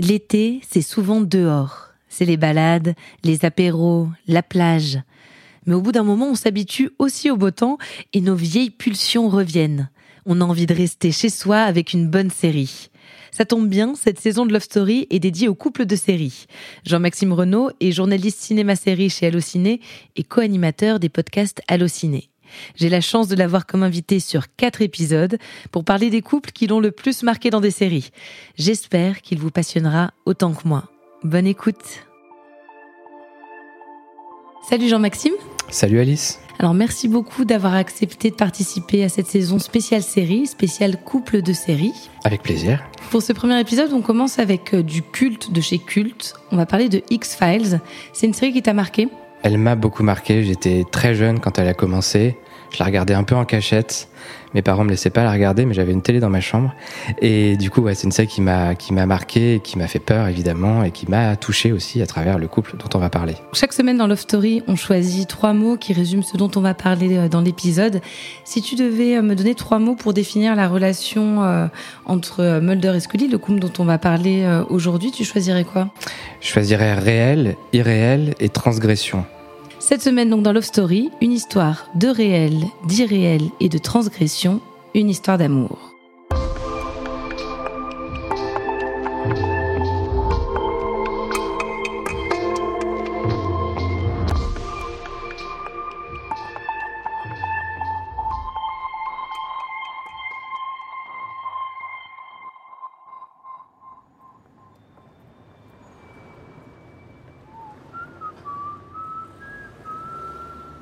L'été, c'est souvent dehors. C'est les balades, les apéros, la plage. Mais au bout d'un moment, on s'habitue aussi au beau temps et nos vieilles pulsions reviennent. On a envie de rester chez soi avec une bonne série. Ça tombe bien, cette saison de Love Story est dédiée au couple de séries. Jean-Maxime Renaud est journaliste cinéma-série chez Allociné et co-animateur des podcasts Allociné. J'ai la chance de l'avoir comme invité sur quatre épisodes pour parler des couples qui l'ont le plus marqué dans des séries. J'espère qu'il vous passionnera autant que moi. Bonne écoute. Salut Jean-Maxime. Salut Alice. Alors merci beaucoup d'avoir accepté de participer à cette saison spéciale série, spéciale couple de séries. Avec plaisir. Pour ce premier épisode, on commence avec euh, du culte de chez Culte. On va parler de X-Files. C'est une série qui t'a marqué? Elle m'a beaucoup marqué. J'étais très jeune quand elle a commencé. Je la regardais un peu en cachette. Mes parents me laissaient pas la regarder, mais j'avais une télé dans ma chambre. Et du coup, ouais, c'est une série qui m'a qui m'a marqué, qui m'a fait peur évidemment, et qui m'a touché aussi à travers le couple dont on va parler. Chaque semaine dans Love Story, on choisit trois mots qui résument ce dont on va parler euh, dans l'épisode. Si tu devais euh, me donner trois mots pour définir la relation euh, entre Mulder et Scully, le couple dont on va parler aujourd'hui, tu choisirais quoi? Je choisirais réel, irréel et transgression. Cette semaine donc dans Love Story, une histoire de réel, d'irréel et de transgression, une histoire d'amour. «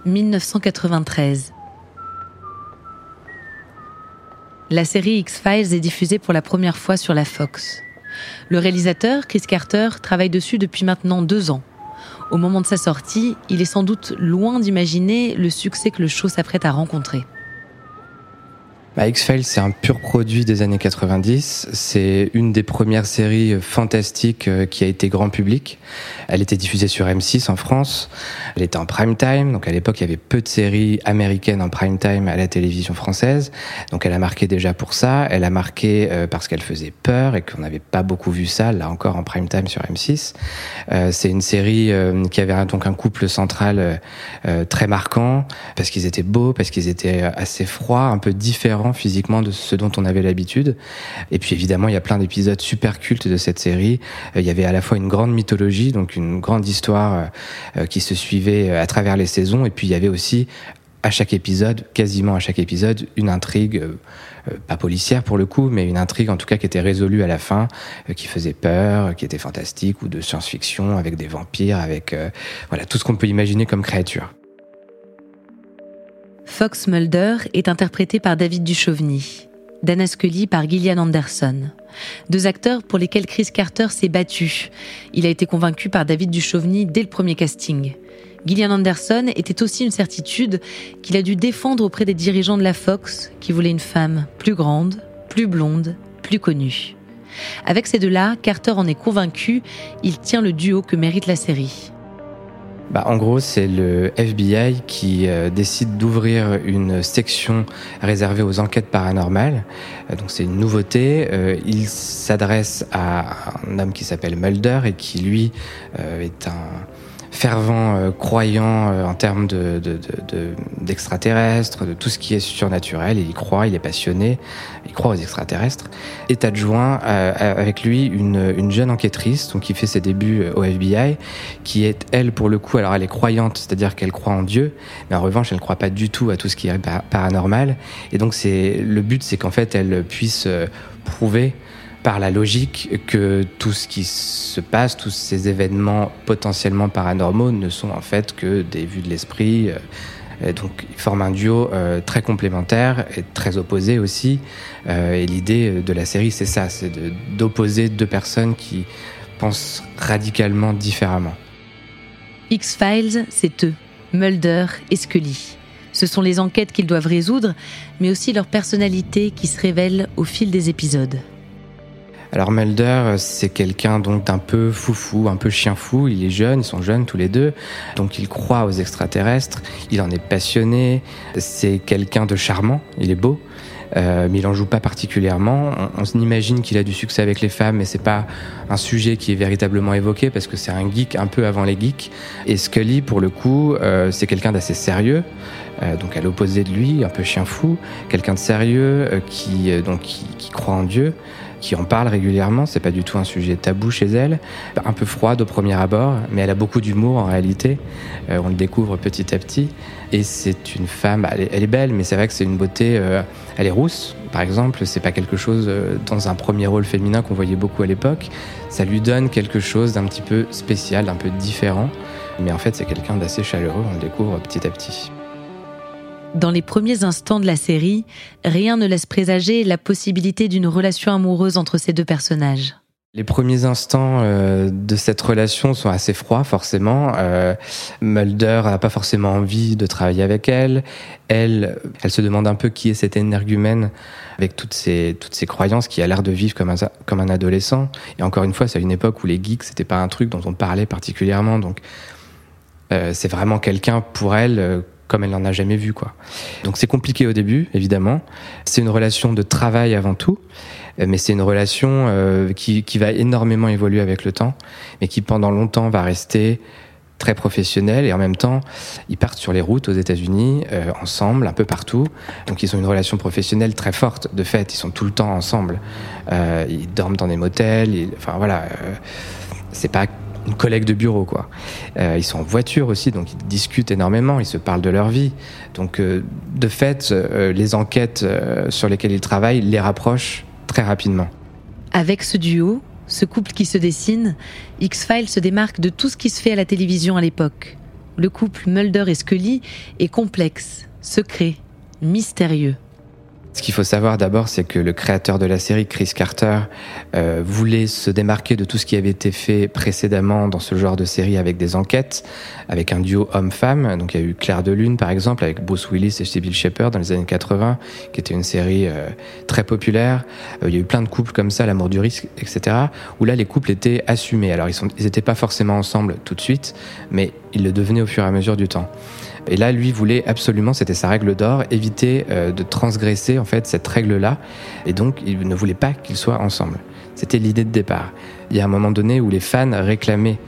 1993. La série X-Files est diffusée pour la première fois sur la Fox. Le réalisateur, Chris Carter, travaille dessus depuis maintenant deux ans. Au moment de sa sortie, il est sans doute loin d'imaginer le succès que le show s'apprête à rencontrer. Bah, X-Files, c'est un pur produit des années 90. C'est une des premières séries fantastiques euh, qui a été grand public. Elle était diffusée sur M6 en France. Elle était en prime time. Donc à l'époque, il y avait peu de séries américaines en prime time à la télévision française. Donc elle a marqué déjà pour ça. Elle a marqué euh, parce qu'elle faisait peur et qu'on n'avait pas beaucoup vu ça, là encore en prime time sur M6. Euh, c'est une série qui avait donc un couple central très marquant parce qu'ils étaient beaux, parce qu'ils étaient assez froids, un peu différents physiquement de ce dont on avait l'habitude. Et puis évidemment, il y a plein d'épisodes super cultes de cette série. Euh, il y avait à la fois une grande mythologie, donc une grande histoire euh, euh, qui se suivait à travers les saisons, et puis il y avait aussi à chaque épisode, quasiment à chaque épisode, une intrigue, pas policière pour le coup, mais une intrigue en tout cas qui était résolue à la fin, qui faisait peur, qui était fantastique, ou de science-fiction, avec des vampires, avec voilà tout ce qu'on peut imaginer comme créature. Fox Mulder est interprété par David Duchovny, Dana Scully par Gillian Anderson. Deux acteurs pour lesquels Chris Carter s'est battu. Il a été convaincu par David Duchovny dès le premier casting. Gillian Anderson était aussi une certitude qu'il a dû défendre auprès des dirigeants de la Fox qui voulaient une femme plus grande, plus blonde, plus connue. Avec ces deux-là, Carter en est convaincu, il tient le duo que mérite la série bah, En gros, c'est le FBI qui euh, décide d'ouvrir une section réservée aux enquêtes paranormales. Euh, donc c'est une nouveauté. Euh, il s'adresse à un homme qui s'appelle Mulder et qui lui est un fervent euh, croyant euh, en termes de, d'extraterrestres, de, de, tout ce qui est surnaturel. Il y croit, il est passionné, il croit aux extraterrestres. Est adjoint euh, avec lui une, une, jeune enquêtrice, donc qui fait ses débuts au FBI, qui est elle pour le coup, alors elle est croyante, c'est-à-dire qu'elle croit en Dieu, mais en revanche elle ne croit pas du tout à tout ce qui est paranormal. Et donc c'est le but, c'est qu'en fait elle puisse prouver par la logique que tout ce qui se passe, tous ces événements potentiellement paranormaux ne sont en fait que des vues de l'esprit. Euh, donc ils forment un duo euh, très complémentaire et très opposé aussi. Euh, et l'idée de la série, c'est ça, c'est d'opposer deux personnes qui pensent radicalement différemment. X-Files, c'est eux, Mulder et Scully. Ce sont les enquêtes qu'ils doivent résoudre, mais aussi leur personnalité qui se révèle au fil des épisodes. Alors Mulder, c'est quelqu'un donc d'un peu foufou, un peu chien fou. Il est jeune, ils sont jeunes tous les deux, donc il croit aux extraterrestres. Il en est passionné. C'est quelqu'un de charmant. Il est beau. Euh, mais il en joue pas particulièrement. On, on imagine qu'il a du succès avec les femmes, mais c'est pas un sujet qui est véritablement évoqué parce que c'est un geek un peu avant les geeks. Et Scully, pour le coup, euh, c'est quelqu'un d'assez sérieux. Euh, donc à l'opposé de lui, un peu chien fou, quelqu'un de sérieux qui donc qui croit en Dieu qui en parle régulièrement. C'est pas du tout un sujet tabou chez elle. Un peu froide au premier abord, mais elle a beaucoup d'humour en réalité. Euh, on le découvre petit à petit. Et c'est une femme, elle est, belle, mais c'est vrai que c'est une beauté. Euh, elle est rousse, par exemple. C'est pas quelque chose euh, dans un premier rôle féminin qu'on voyait beaucoup à l'époque. Ça lui donne quelque chose d'un petit peu spécial, d'un peu différent. Mais en fait, c'est quelqu'un d'assez chaleureux. On le découvre petit à petit. Dans les premiers instants de la série, rien ne laisse présager la possibilité d'une relation amoureuse entre ces deux personnages. Les premiers instants euh, de cette relation sont assez froids, forcément. Euh, Mulder n'a pas forcément envie de travailler avec elle. Elle, elle se demande un peu qui est cet énergumène avec toutes ces, toutes ces croyances qui a l'air de vivre comme un, comme un adolescent. Et encore une fois, c'est une époque où les geeks, c'était pas un truc dont on parlait particulièrement. Donc, euh, c'est vraiment quelqu'un pour elle comme elle n'en a jamais vu quoi. Donc c'est compliqué au début évidemment. C'est une relation de travail avant tout, mais c'est une relation euh, qui, qui va énormément évoluer avec le temps, mais qui pendant longtemps va rester très professionnelle et en même temps ils partent sur les routes aux États-Unis euh, ensemble un peu partout donc ils ont une relation professionnelle très forte de fait ils sont tout le temps ensemble euh, ils dorment dans des motels enfin voilà c'est pas une collègue de bureau, quoi. Euh, ils sont en voiture aussi, donc ils discutent énormément, ils se parlent de leur vie. Donc, euh, de fait, euh, les enquêtes sur lesquelles ils travaillent les rapprochent très rapidement. Avec ce duo, ce couple qui se dessine, X-Files se démarque de tout ce qui se fait à la télévision à l'époque. Le couple Mulder et Scully est complexe, secret, mystérieux. Ce qu'il faut savoir d'abord, c'est que le créateur de la série, Chris Carter, euh, voulait se démarquer de tout ce qui avait été fait précédemment dans ce genre de série avec des enquêtes, avec un duo homme-femme. Donc il y a eu Claire de Lune, par exemple, avec Bruce Willis et Sybil Shepherd dans les années 80, qui était une série euh, très populaire. Euh, il y a eu plein de couples comme ça, L'amour du risque, etc., où là les couples étaient assumés. Alors ils n'étaient pas forcément ensemble tout de suite, mais ils le devenaient au fur et à mesure du temps. Et là, lui voulait absolument, c'était sa règle d'or, éviter euh, de transgresser en fait cette règle-là. Et donc, il ne voulait pas qu'ils soient ensemble. C'était l'idée de départ. Il y a un moment donné où les fans réclamaient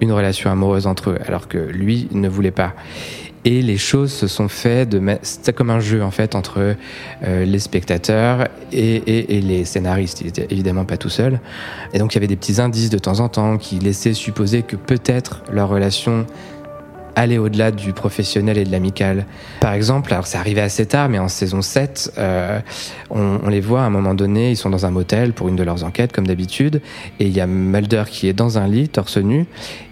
une relation amoureuse entre eux, alors que lui ne voulait pas. Et les choses se sont faites de c'était comme un jeu en fait entre euh, les spectateurs et, et, les scénaristes. Il était évidemment pas tout seul. Et donc il y avait des petits indices de temps en temps qui laissaient supposer que peut-être leur relation aller au-delà du professionnel et de l'amical. Par exemple, alors c'est arrivé assez tard, mais en saison 7, euh, on, les voit à un moment donné, ils sont dans un motel pour une de leurs enquêtes, comme d'habitude, et il y a Mulder qui est dans un lit, torse nu,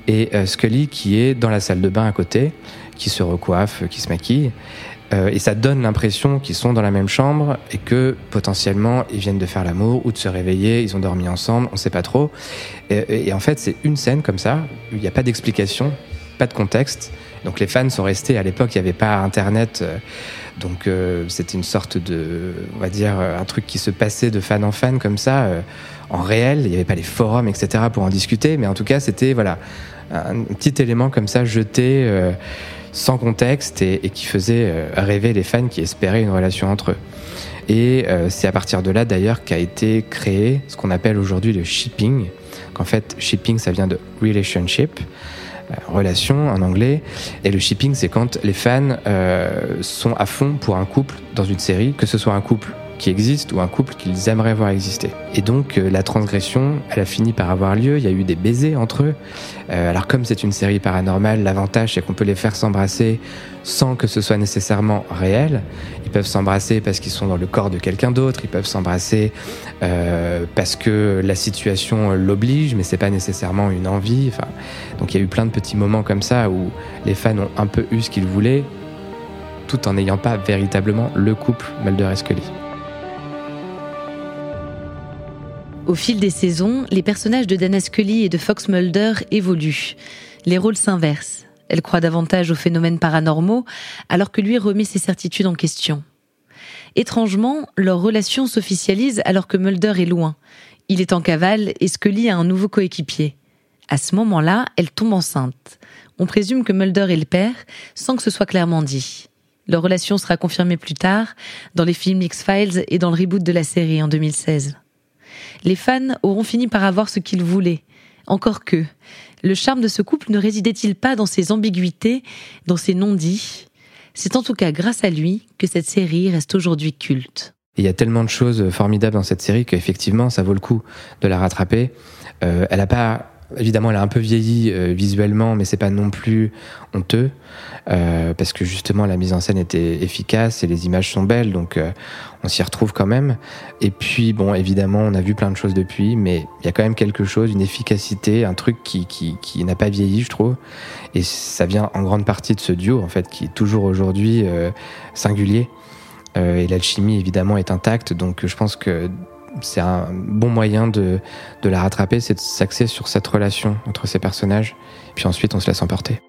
et euh, Scully qui est dans la salle de bain à côté, qui se recoiffe, qui se maquille. Euh, et ça donne l'impression qu'ils sont dans la même chambre et que potentiellement ils viennent de faire l'amour ou de se réveiller, ils ont dormi ensemble, on sait pas trop. Et, et en fait, c'est une scène comme ça, il n'y a pas d'explication, pas de contexte. Donc les fans sont restés. À l'époque, il n'y avait pas Internet. Euh, donc euh, c'était une sorte de, on va dire, un truc qui se passait de fan en fan comme ça, euh, en réel. Il n'y avait pas les forums, etc. pour en discuter. Mais en tout cas, c'était voilà un petit élément comme ça jeté euh, sans contexte et, et, qui faisait euh, rêver les fans qui espéraient une relation entre eux. Et euh, c'est à partir de là d'ailleurs qu'a été créé ce qu'on appelle aujourd'hui le shipping. Qu'en fait, shipping, ça vient de relationship. Relation en anglais. Et le shipping, c'est quand les fans sont à fond pour un couple dans une série, que ce soit un couple qui existe ou un couple qu'ils aimeraient voir exister. Et donc euh, la transgression, elle a fini par avoir lieu, il y a eu des baisers entre eux. Euh, alors comme c'est une série paranormale, l'avantage c'est qu'on peut les faire s'embrasser sans que ce soit nécessairement réel. Ils peuvent s'embrasser parce qu'ils sont dans le corps de quelqu'un d'autre, ils peuvent s'embrasser euh, parce que la situation l'oblige, mais c'est pas nécessairement une envie. Donc il y a eu plein de petits moments comme ça où les fans ont un peu eu ce qu'ils voulaient, tout en n'ayant pas véritablement le couple Mulder et. Au fil des saisons, les personnages de Dana Scully et de Fox Mulder évoluent. Les rôles s'inversent. Elle croit davantage aux phénomènes paranormaux, alors que lui remet ses certitudes en question. Étrangement, leur relation s'officialise alors que Mulder est loin. Il est en cavale et Scully a un nouveau coéquipier. À ce moment-là, elle tombe enceinte. On présume que Mulder est le père, sans que ce soit clairement dit. Leur relation sera confirmée plus tard, dans les films X-Files et dans le reboot de la série en 2016 les fans auront fini par avoir ce qu'ils voulaient. Encore que, le charme de ce couple ne résidait-il pas dans ses ambiguïtés, dans ses non-dits? C'est en tout cas grâce à lui que cette série reste aujourd'hui culte. Il y a tellement de choses formidables dans cette série qu'effectivement, ça vaut le coup de la rattraper. Euh, elle n'a pas Évidemment, elle a un peu vieilli euh, visuellement, mais c'est pas non plus honteux euh, parce que justement la mise en scène était efficace et les images sont belles, donc euh, on s'y retrouve quand même. Et puis bon, évidemment, on a vu plein de choses depuis, mais il y a quand même quelque chose, une efficacité, un truc qui qui, qui n'a pas vieilli, je trouve. Et ça vient en grande partie de ce duo en fait, qui est toujours aujourd'hui singulier. et l'alchimie évidemment est intacte, donc je pense que c'est un bon moyen de, de la rattraper, c'est de s'axer sur cette relation entre ces personnages. Puis ensuite, on se laisse emporter.